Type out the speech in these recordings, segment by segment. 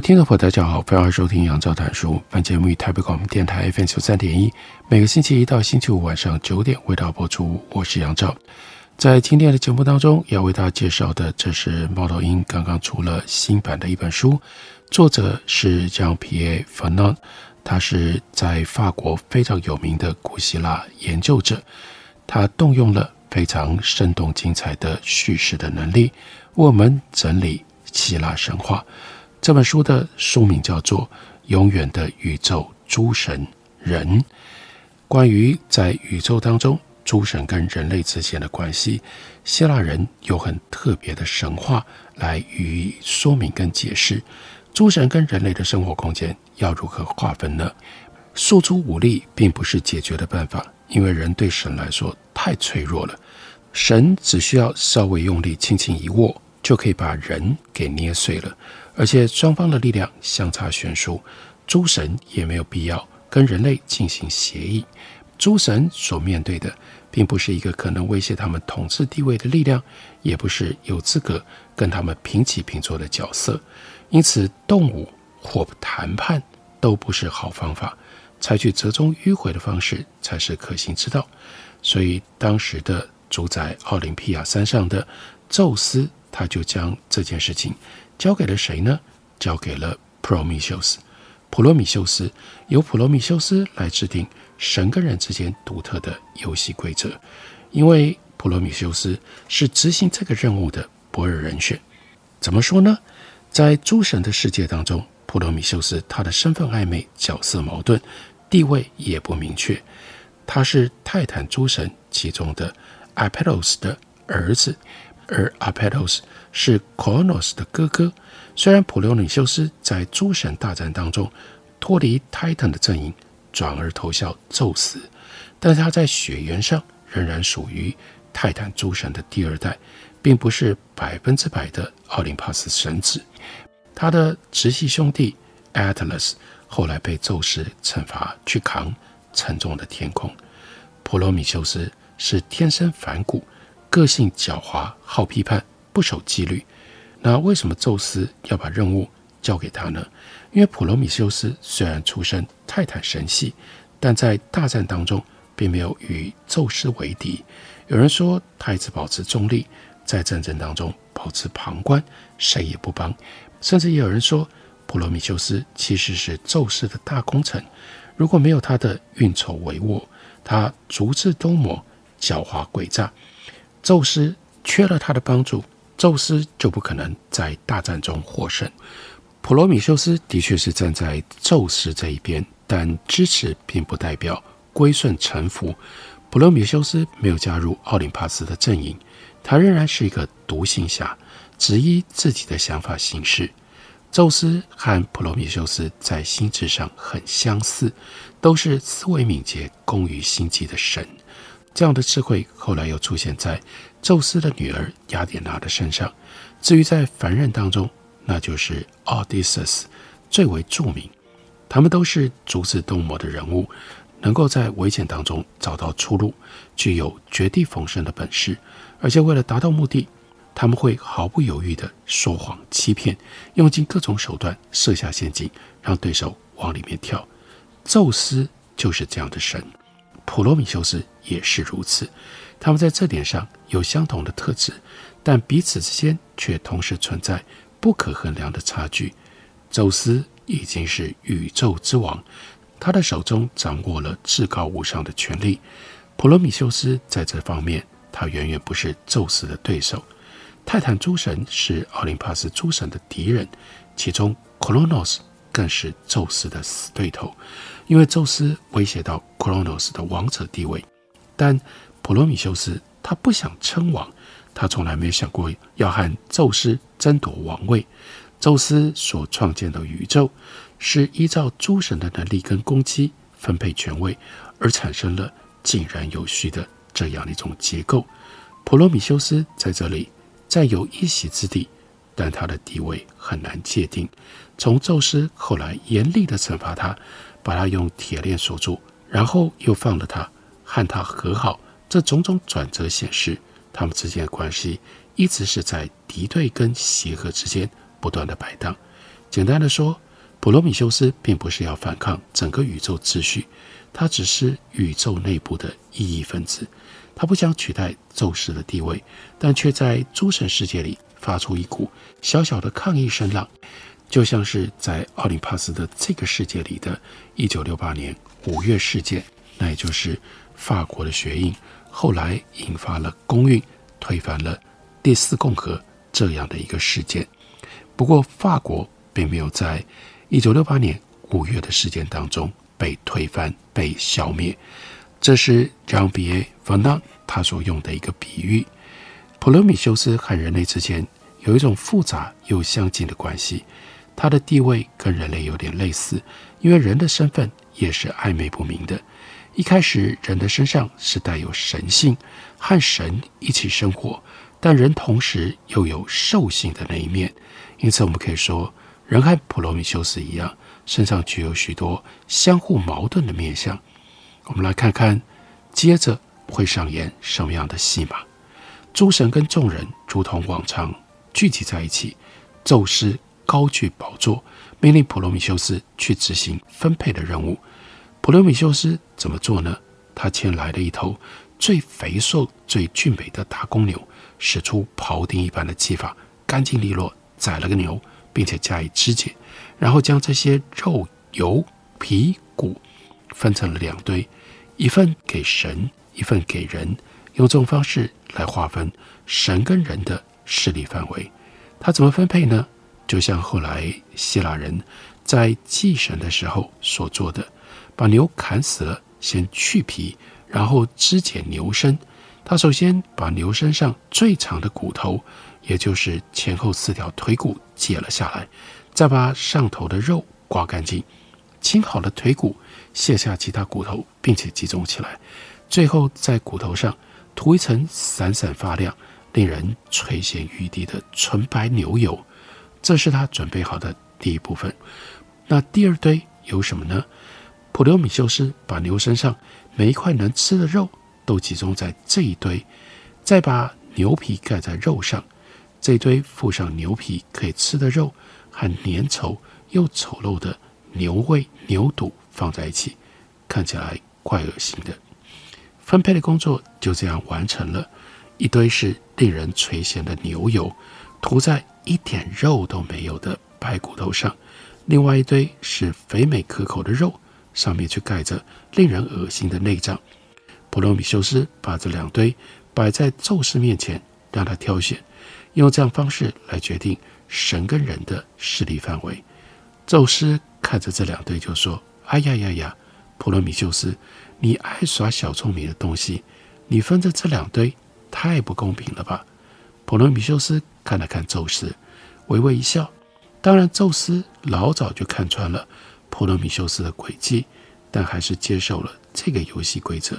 听众朋友，大家好，欢迎收听杨照谈书。本节目以台北广播电台 FM 九三点一，每个星期一到星期五晚上九点为大家播出。我是杨照，在今天的节目当中，要为大家介绍的，这是猫头鹰刚刚出了新版的一本书，作者是 Jean-Pierre Vernant，他是在法国非常有名的古希腊研究者，他动用了非常生动精彩的叙事的能力，为我们整理希腊神话。这本书的书名叫做《永远的宇宙诸神人》，关于在宇宙当中诸神跟人类之间的关系，希腊人有很特别的神话来予以说明跟解释。诸神跟人类的生活空间要如何划分呢？诉诸武力并不是解决的办法，因为人对神来说太脆弱了。神只需要稍微用力轻轻一握，就可以把人给捏碎了。而且双方的力量相差悬殊，诸神也没有必要跟人类进行协议。诸神所面对的，并不是一个可能威胁他们统治地位的力量，也不是有资格跟他们平起平坐的角色。因此，动武或谈判都不是好方法，采取折中迂回的方式才是可行之道。所以，当时的主宰奥林匹亚山上的宙斯，他就将这件事情。交给了谁呢？交给了普罗米修斯。普罗米修斯由普罗米修斯来制定神跟人之间独特的游戏规则，因为普罗米修斯是执行这个任务的不二人选。怎么说呢？在诸神的世界当中，普罗米修斯他的身份暧昧，角色矛盾，地位也不明确。他是泰坦诸神其中的阿佩洛斯的儿子。而阿佩洛斯是克洛诺斯的哥哥。虽然普罗米修斯在诸神大战当中脱离泰坦的阵营，转而投效宙斯，但他在血缘上仍然属于泰坦诸神的第二代，并不是百分之百的奥林帕斯神子。他的直系兄弟阿特拉斯后来被宙斯惩罚去扛沉重的天空。普罗米修斯是天生反骨。个性狡猾，好批判，不守纪律。那为什么宙斯要把任务交给他呢？因为普罗米修斯虽然出身泰坦神系，但在大战当中并没有与宙斯为敌。有人说他一直保持中立，在战争当中保持旁观，谁也不帮。甚至也有人说普罗米修斯其实是宙斯的大功臣。如果没有他的运筹帷幄，他足智多谋，狡猾诡诈。宙斯缺了他的帮助，宙斯就不可能在大战中获胜。普罗米修斯的确是站在宙斯这一边，但支持并不代表归顺臣服。普罗米修斯没有加入奥林帕斯的阵营，他仍然是一个独行侠，只依自己的想法行事。宙斯和普罗米修斯在心智上很相似，都是思维敏捷、工于心计的神。这样的智慧后来又出现在宙斯的女儿雅典娜的身上。至于在凡人当中，那就是奥迪塞斯最为著名。他们都是足智多谋的人物，能够在危险当中找到出路，具有绝地逢生的本事。而且为了达到目的，他们会毫不犹豫地说谎欺骗，用尽各种手段设下陷阱，让对手往里面跳。宙斯就是这样的神。普罗米修斯也是如此，他们在这点上有相同的特质，但彼此之间却同时存在不可衡量的差距。宙斯已经是宇宙之王，他的手中掌握了至高无上的权力。普罗米修斯在这方面，他远远不是宙斯的对手。泰坦诸神是奥林帕斯诸神的敌人，其中克洛诺斯更是宙斯的死对头。因为宙斯威胁到克洛诺斯的王者地位，但普罗米修斯他不想称王，他从来没有想过要和宙斯争夺王位。宙斯所创建的宇宙是依照诸神的能力跟攻击分配权位，而产生了井然有序的这样的一种结构。普罗米修斯在这里占有一席之地，但他的地位很难界定。从宙斯后来严厉的惩罚他，把他用铁链锁住，然后又放了他，和他和好，这种种转折显示，他们之间的关系一直是在敌对跟协和之间不断的摆荡。简单的说，普罗米修斯并不是要反抗整个宇宙秩序，他只是宇宙内部的异义分子。他不想取代宙斯的地位，但却在诸神世界里发出一股小小的抗议声浪，就像是在奥林帕斯的这个世界里的1968年五月事件，那也就是法国的血印。后来引发了公运，推翻了第四共和这样的一个事件。不过，法国并没有在1968年五月的事件当中被推翻、被消灭。这是 Jean-Pierre Vernant 他所用的一个比喻。普罗米修斯和人类之间有一种复杂又相近的关系，他的地位跟人类有点类似，因为人的身份也是暧昧不明的。一开始，人的身上是带有神性，和神一起生活，但人同时又有兽性的那一面。因此，我们可以说，人和普罗米修斯一样，身上具有许多相互矛盾的面相。我们来看看，接着会上演什么样的戏码？诸神跟众人如同往常聚集在一起，宙斯高举宝座，命令普罗米修斯去执行分配的任务。普罗米修斯怎么做呢？他牵来了一头最肥硕、最俊美的大公牛，使出庖丁一般的技法，干净利落宰了个牛，并且加以肢解，然后将这些肉、油、皮、骨分成了两堆，一份给神，一份给人，用这种方式来划分神跟人的势力范围。他怎么分配呢？就像后来希腊人在祭神的时候所做的。把牛砍死了，先去皮，然后肢解牛身。他首先把牛身上最长的骨头，也就是前后四条腿骨解了下来，再把上头的肉刮干净，清好了腿骨，卸下其他骨头，并且集中起来。最后在骨头上涂一层闪闪发亮、令人垂涎欲滴的纯白牛油。这是他准备好的第一部分。那第二堆有什么呢？普罗米修斯把牛身上每一块能吃的肉都集中在这一堆，再把牛皮盖在肉上，这一堆附上牛皮可以吃的肉和粘稠又丑陋的牛胃、牛肚放在一起，看起来怪恶心的。分配的工作就这样完成了，一堆是令人垂涎的牛油，涂在一点肉都没有的白骨头上；另外一堆是肥美可口的肉。上面却盖着令人恶心的内脏。普罗米修斯把这两堆摆在宙斯面前，让他挑选，用这样方式来决定神跟人的势力范围。宙斯看着这两堆就说：“哎呀呀呀，普罗米修斯，你爱耍小聪明的东西，你分着这两堆太不公平了吧？”普罗米修斯看了看宙斯，微微一笑。当然，宙斯老早就看穿了。普罗米修斯的诡计，但还是接受了这个游戏规则。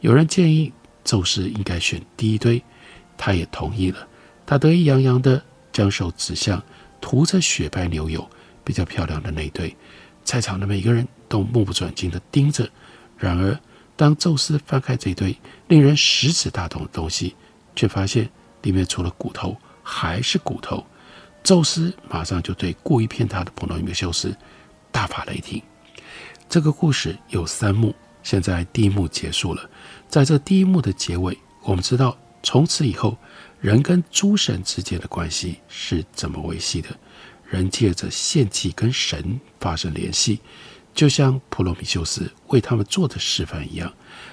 有人建议宙斯应该选第一堆，他也同意了。他得意洋洋地将手指向涂着雪白牛油、比较漂亮的那堆。在场的每个人都目不转睛地盯着。然而，当宙斯翻开这堆令人食指大动的东西，却发现里面除了骨头还是骨头。宙斯马上就对故意骗他的普罗米修斯。大发雷霆。这个故事有三幕，现在第一幕结束了。在这第一幕的结尾，我们知道从此以后，人跟诸神之间的关系是怎么维系的。人借着献祭跟神发生联系，就像普罗米修斯为他们做的示范一样。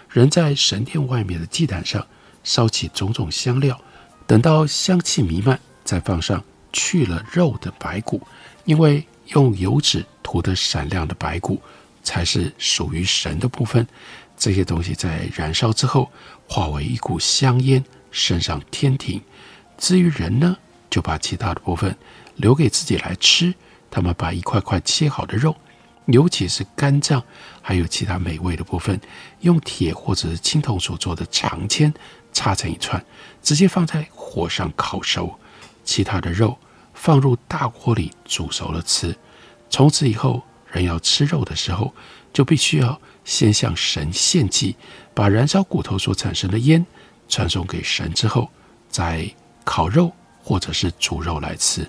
人在神殿外面的祭坛上烧起种种香料，等到香气弥漫，再放上去了肉的白骨，因为用油脂。涂得闪亮的白骨，才是属于神的部分。这些东西在燃烧之后，化为一股香烟，升上天庭。至于人呢，就把其他的部分留给自己来吃。他们把一块块切好的肉，尤其是肝脏，还有其他美味的部分，用铁或者是青铜所做的长签插成一串，直接放在火上烤熟。其他的肉放入大锅里煮熟了吃。从此以后，人要吃肉的时候，就必须要先向神献祭，把燃烧骨头所产生的烟传送给神之后，再烤肉或者是煮肉来吃。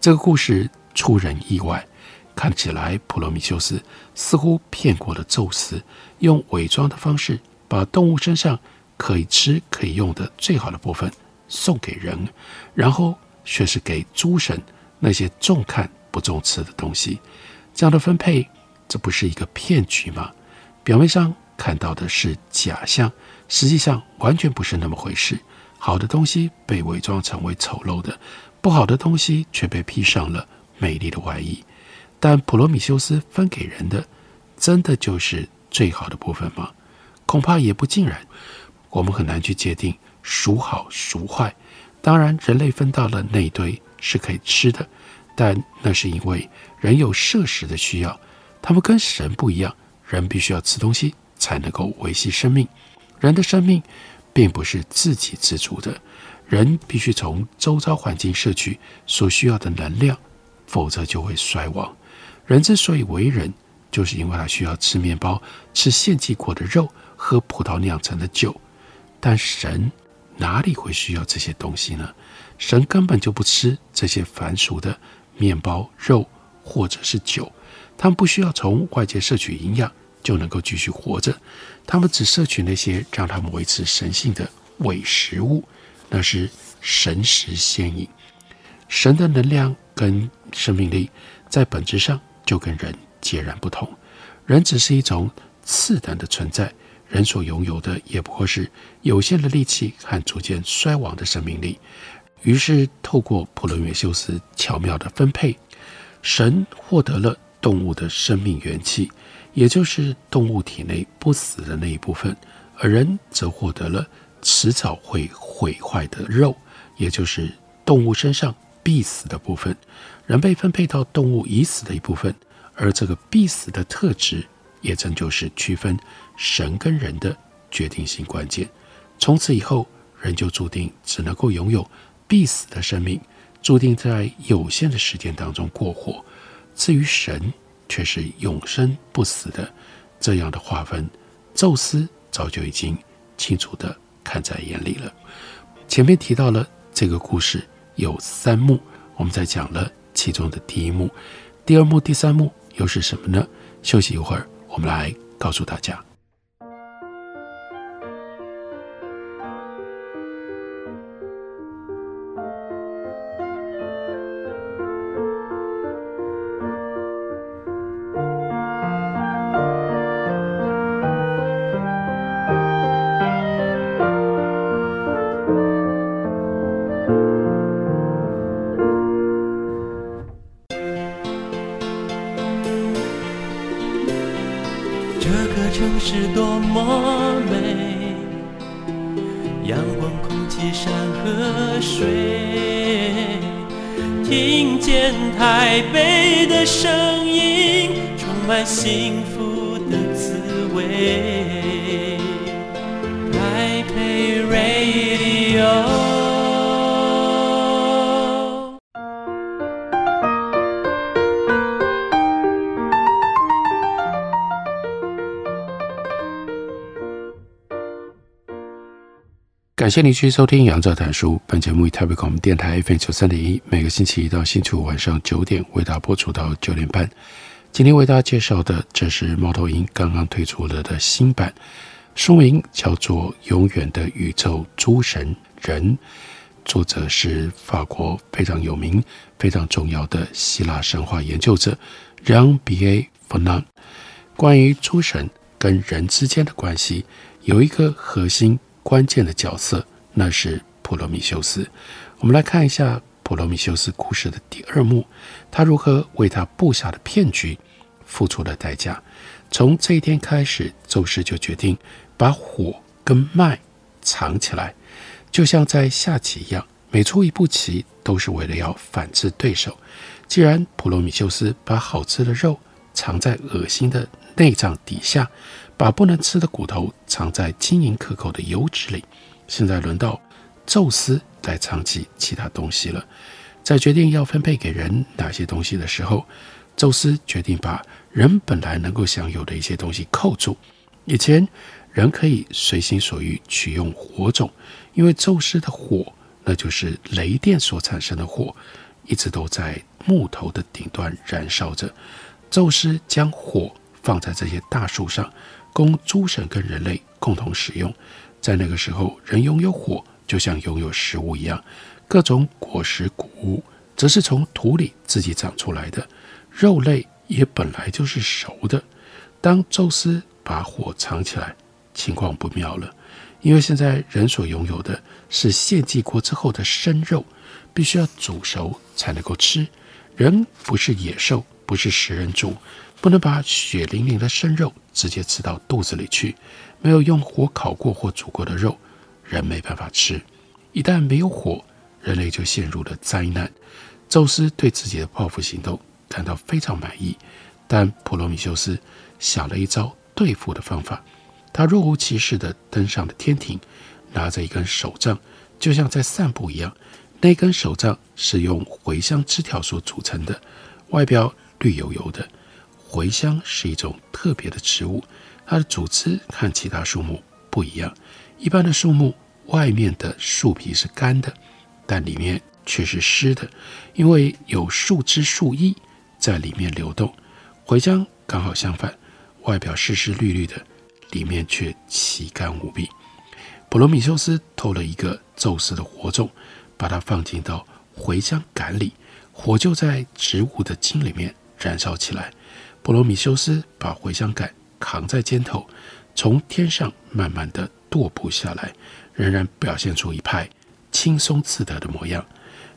这个故事出人意外，看起来普罗米修斯似乎骗过了宙斯，用伪装的方式把动物身上可以吃可以用的最好的部分送给人，然后却是给诸神那些重看不重吃的东西。这样的分配，这不是一个骗局吗？表面上看到的是假象，实际上完全不是那么回事。好的东西被伪装成为丑陋的，不好的东西却被披上了美丽的外衣。但普罗米修斯分给人的，真的就是最好的部分吗？恐怕也不尽然。我们很难去界定孰好孰坏。当然，人类分到了那一堆是可以吃的，但那是因为人有摄食的需要。他们跟神不一样，人必须要吃东西才能够维系生命。人的生命并不是自给自足的，人必须从周遭环境摄取所需要的能量，否则就会衰亡。人之所以为人，就是因为他需要吃面包、吃献祭过的肉、喝葡萄酿成的酒。但神哪里会需要这些东西呢？神根本就不吃这些凡俗的面包、肉或者是酒。他们不需要从外界摄取营养就能够继续活着，他们只摄取那些让他们维持神性的伪食物，那是神食仙饮。神的能量跟生命力在本质上就跟人截然不同，人只是一种次等的存在，人所拥有的也不过是有限的力气和逐渐衰亡的生命力。于是，透过普罗米修斯巧妙的分配，神获得了。动物的生命元气，也就是动物体内不死的那一部分，而人则获得了迟早会毁坏的肉，也就是动物身上必死的部分。人被分配到动物已死的一部分，而这个必死的特质，也正就是区分神跟人的决定性关键。从此以后，人就注定只能够拥有必死的生命，注定在有限的时间当中过活。至于神，却是永生不死的，这样的划分，宙斯早就已经清楚地看在眼里了。前面提到了这个故事有三幕，我们在讲了其中的第一幕，第二幕、第三幕又是什么呢？休息一会儿，我们来告诉大家。山和水，听见台北的声音，充满幸福的滋味。台北 Radio。感谢您继续收听《杨照谈书》。本节目以台北广播电台 FM 九三点一，每个星期一到星期五晚上九点为大家播出到九点半。今天为大家介绍的，这是猫头鹰刚刚推出了的新版，书名叫做《永远的宇宙诸神人》，作者是法国非常有名、非常重要的希腊神话研究者 Jean-Pierre Vernant。关于诸神跟人之间的关系，有一个核心。关键的角色，那是普罗米修斯。我们来看一下普罗米修斯故事的第二幕，他如何为他布下的骗局付出了代价。从这一天开始，宙斯就决定把火跟麦藏起来。就像在下棋一样，每出一步棋都是为了要反制对手。既然普罗米修斯把好吃的肉藏在恶心的内脏底下，把不能吃的骨头藏在晶莹可口的油脂里，现在轮到宙斯来藏起其他东西了。在决定要分配给人哪些东西的时候，宙斯决定把人本来能够享有的一些东西扣住。以前人可以随心所欲取用火种，因为宙斯的火，那就是雷电所产生的火。一直都在木头的顶端燃烧着。宙斯将火放在这些大树上，供诸神跟人类共同使用。在那个时候，人拥有火就像拥有食物一样，各种果实、谷物则是从土里自己长出来的，肉类也本来就是熟的。当宙斯把火藏起来，情况不妙了，因为现在人所拥有的是献祭过之后的生肉。必须要煮熟才能够吃。人不是野兽，不是食人族，不能把血淋淋的生肉直接吃到肚子里去。没有用火烤过或煮过的肉，人没办法吃。一旦没有火，人类就陷入了灾难。宙斯对自己的报复行动感到非常满意，但普罗米修斯想了一招对付的方法。他若无其事地登上了天庭，拿着一根手杖，就像在散步一样。那根手杖是用茴香枝条所组成的，外表绿油油的。茴香是一种特别的植物，它的组织和其他树木不一样。一般的树木外面的树皮是干的，但里面却是湿的，因为有树枝树液在里面流动。茴香刚好相反，外表湿湿绿绿的，里面却奇干无比。普罗米修斯偷了一个宙斯的火种。把它放进到茴香杆里，火就在植物的茎里面燃烧起来。普罗米修斯把茴香杆扛在肩头，从天上慢慢地踱步下来，仍然表现出一派轻松自得的模样。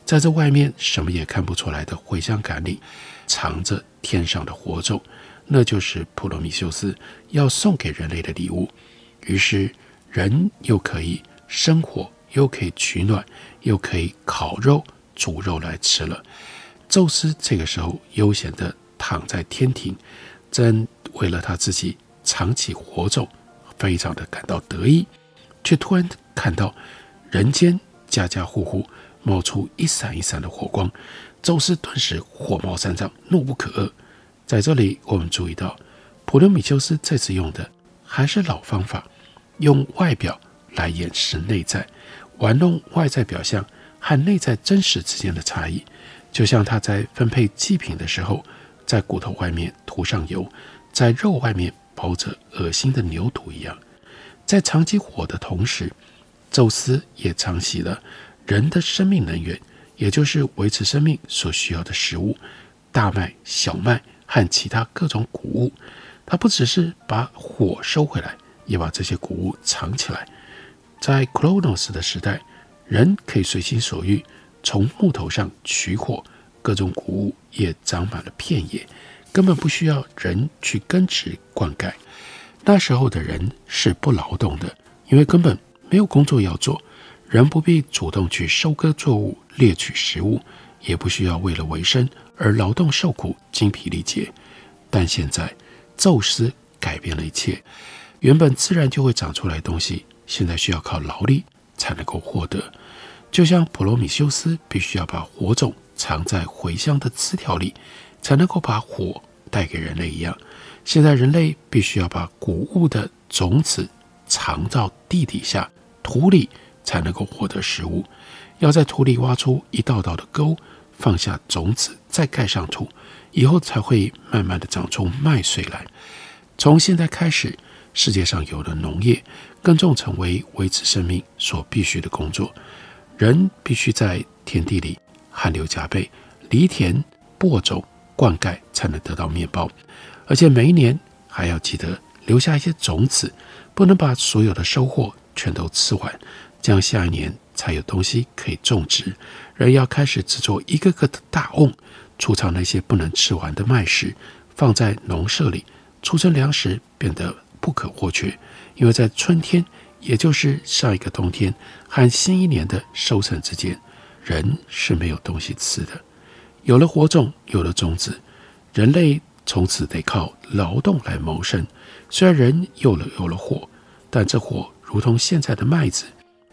在这外面什么也看不出来的茴香杆里，藏着天上的火种，那就是普罗米修斯要送给人类的礼物。于是人又可以生火。又可以取暖，又可以烤肉、煮肉来吃了。宙斯这个时候悠闲地躺在天庭，正为了他自己藏起火种，非常的感到得意，却突然看到人间家家户户冒出一闪一闪的火光，宙斯顿时火冒三丈，怒不可遏。在这里，我们注意到普罗米修斯这次用的还是老方法，用外表来掩饰内在。玩弄外在表象和内在真实之间的差异，就像他在分配祭品的时候，在骨头外面涂上油，在肉外面包着恶心的牛肚一样。在藏起火的同时，宙斯也藏起了人的生命能源，也就是维持生命所需要的食物——大麦、小麦和其他各种谷物。他不只是把火收回来，也把这些谷物藏起来。在 Kronos 的时代，人可以随心所欲从木头上取火，各种谷物也长满了片野，根本不需要人去耕植灌溉。那时候的人是不劳动的，因为根本没有工作要做，人不必主动去收割作物、猎取食物，也不需要为了维生而劳动受苦、精疲力竭。但现在，宙斯改变了一切，原本自然就会长出来的东西。现在需要靠劳力才能够获得，就像普罗米修斯必须要把火种藏在茴香的枝条里，才能够把火带给人类一样。现在人类必须要把谷物的种子藏到地底下土里，才能够获得食物。要在土里挖出一道道的沟，放下种子，再盖上土，以后才会慢慢的长出麦穗来。从现在开始，世界上有了农业。耕种成为维持生命所必须的工作，人必须在田地里汗流浃背，犁田、播种、灌溉，才能得到面包。而且每一年还要记得留下一些种子，不能把所有的收获全都吃完，这样下一年才有东西可以种植。人要开始制作一个个的大瓮，储藏那些不能吃完的麦食，放在农舍里，储存粮食变得不可或缺。因为在春天也就是上一个冬天和新一年的收成之间，人是没有东西吃的。有了火种，有了种子，人类从此得靠劳动来谋生。虽然人有了有了火，但这火如同现在的麦子，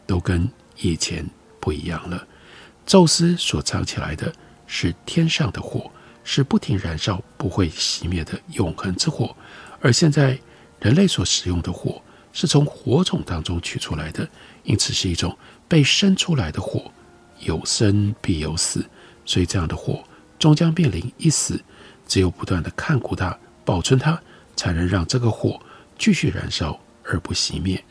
都跟以前不一样了。宙斯所藏起来的是天上的火，是不停燃烧、不会熄灭的永恒之火，而现在人类所使用的火，是从火种当中取出来的，因此是一种被生出来的火。有生必有死，所以这样的火终将面临一死。只有不断地看顾它、保存它，才能让这个火继续燃烧而不熄灭。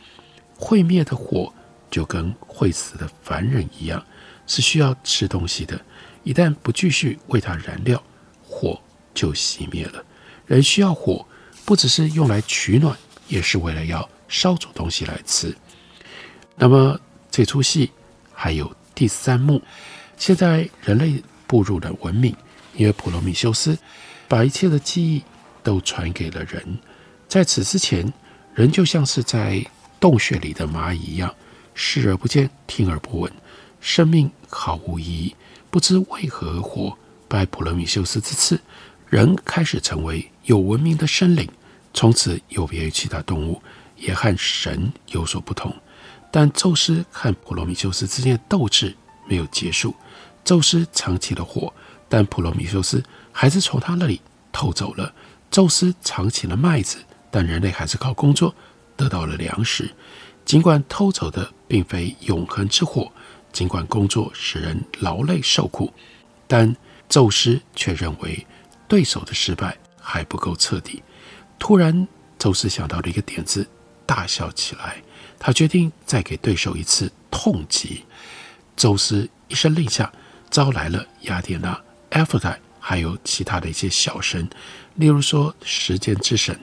会灭的火就跟会死的凡人一样，是需要吃东西的。一旦不继续为它燃料，火就熄灭了。人需要火，不只是用来取暖，也是为了要。烧煮东西来吃。那么这出戏还有第三幕。现在人类步入了文明，因为普罗米修斯把一切的记忆都传给了人。在此之前，人就像是在洞穴里的蚂蚁一样，视而不见，听而不闻，生命毫无意义，不知为何而活。拜普罗米修斯之赐，人开始成为有文明的生灵，从此有别于其他动物。也和神有所不同，但宙斯和普罗米修斯之间的斗智没有结束。宙斯藏起了火，但普罗米修斯还是从他那里偷走了。宙斯藏起了麦子，但人类还是靠工作得到了粮食。尽管偷走的并非永恒之火，尽管工作使人劳累受苦，但宙斯却认为对手的失败还不够彻底。突然，宙斯想到了一个点子。大笑起来，他决定再给对手一次痛击。宙斯一声令下，招来了雅典娜、阿芙泰，还有其他的一些小神，例如说时间之神。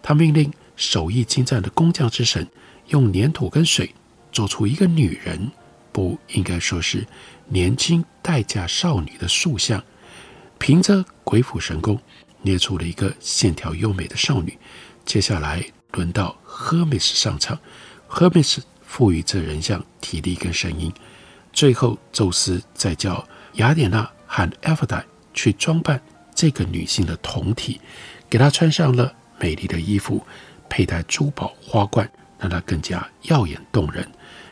他命令手艺精湛的工匠之神用粘土跟水做出一个女人，不应该说是年轻待嫁少女的塑像。凭着鬼斧神工捏出了一个线条优美的少女。接下来。轮到赫米斯上场，赫米斯赋予这人像体力跟声音。最后，宙斯再叫雅典娜和阿芙黛去装扮这个女性的酮体，给她穿上了美丽的衣服，佩戴珠宝花冠，让她更加耀眼动人。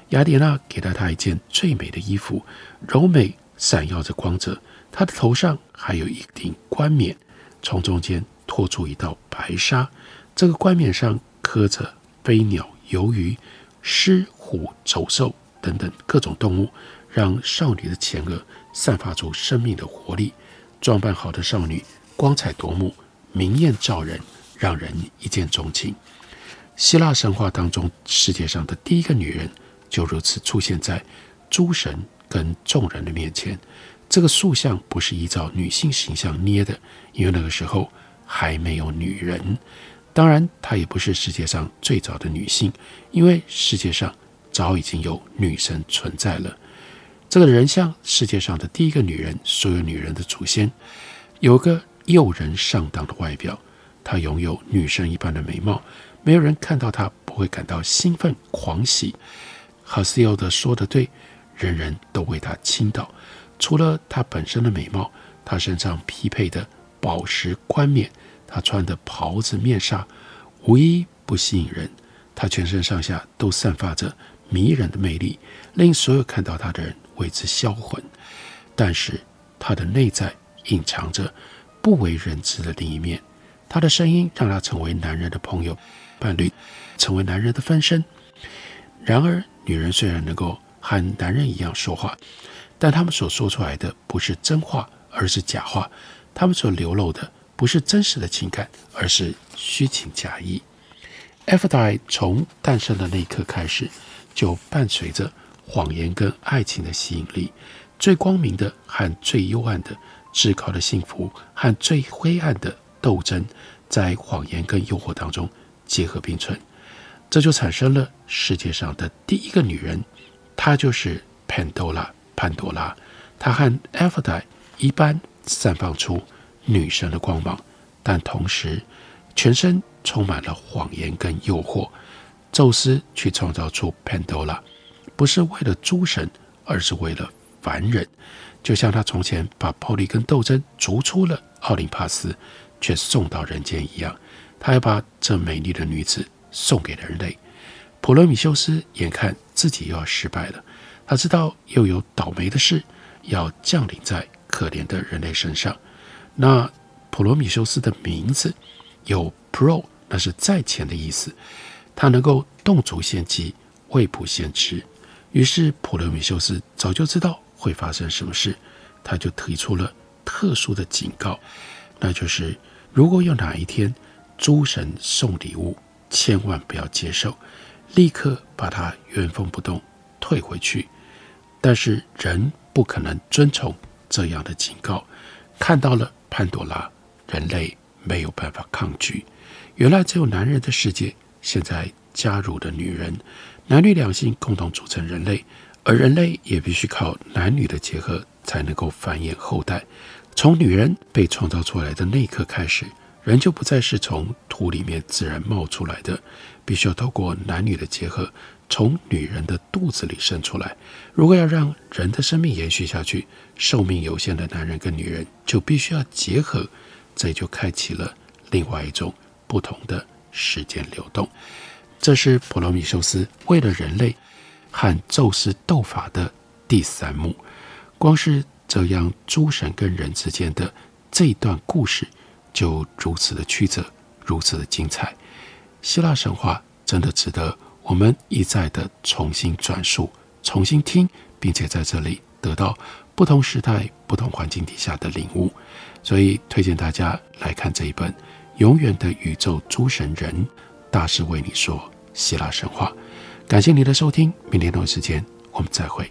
雅典娜给了她一件最美的衣服，柔美闪耀着光泽。她的头上还有一顶冠冕，从中间拖出一道白纱。这个冠冕上。刻着飞鸟、游鱼、狮、虎、走兽等等各种动物，让少女的前额散发出生命的活力。装扮好的少女光彩夺目，明艳照人，让人一见钟情。希腊神话当中，世界上的第一个女人就如此出现在诸神跟众人的面前。这个塑像不是依照女性形象捏的，因为那个时候还没有女人。当然，她也不是世界上最早的女性，因为世界上早已经有女神存在了。这个人像世界上的第一个女人，所有女人的祖先，有个诱人上当的外表，她拥有女神一般的美貌，没有人看到她不会感到兴奋狂喜。赫西欧德说得对，人人都为她倾倒。除了她本身的美貌，她身上匹配的宝石冠冕。他穿的袍子、面纱，无一不吸引人。他全身上下都散发着迷人的魅力，令所有看到他的人为之销魂。但是，他的内在隐藏着不为人知的另一面。他的声音让他成为男人的朋友、伴侣，成为男人的分身。然而，女人虽然能够和男人一样说话，但他们所说出来的不是真话，而是假话。他们所流露的。不是真实的情感，而是虚情假意。阿芙黛从诞生的那一刻开始，就伴随着谎言跟爱情的吸引力。最光明的和最幽暗的，至高的幸福和最灰暗的斗争，在谎言跟诱惑当中结合并存，这就产生了世界上的第一个女人，她就是潘多拉。潘多拉，她和阿芙黛一般散发出。女神的光芒，但同时全身充满了谎言跟诱惑。宙斯去创造出潘多拉，不是为了诸神，而是为了凡人。就像他从前把暴力跟斗争逐出了奥林帕斯，却送到人间一样，他要把这美丽的女子送给人类。普罗米修斯眼看自己又要失败了，他知道又有倒霉的事要降临在可怜的人类身上。那普罗米修斯的名字有 “pro”，那是在前的意思。他能够动足先机，未卜先知。于是普罗米修斯早就知道会发生什么事，他就提出了特殊的警告，那就是如果有哪一天诸神送礼物，千万不要接受，立刻把它原封不动退回去。但是人不可能遵从这样的警告。看到了潘多拉，人类没有办法抗拒。原来只有男人的世界，现在加入了女人，男女两性共同组成人类，而人类也必须靠男女的结合才能够繁衍后代。从女人被创造出来的那一刻开始，人就不再是从土里面自然冒出来的，必须要透过男女的结合。从女人的肚子里生出来。如果要让人的生命延续下去，寿命有限的男人跟女人就必须要结合，这就开启了另外一种不同的时间流动。这是普罗米修斯为了人类和宙斯斗法的第三幕。光是这样，诸神跟人之间的这一段故事就如此的曲折，如此的精彩。希腊神话真的值得。我们一再的重新转述、重新听，并且在这里得到不同时代、不同环境底下的领悟，所以推荐大家来看这一本《永远的宇宙诸神人》，大师为你说希腊神话。感谢你的收听，明天同一时间我们再会。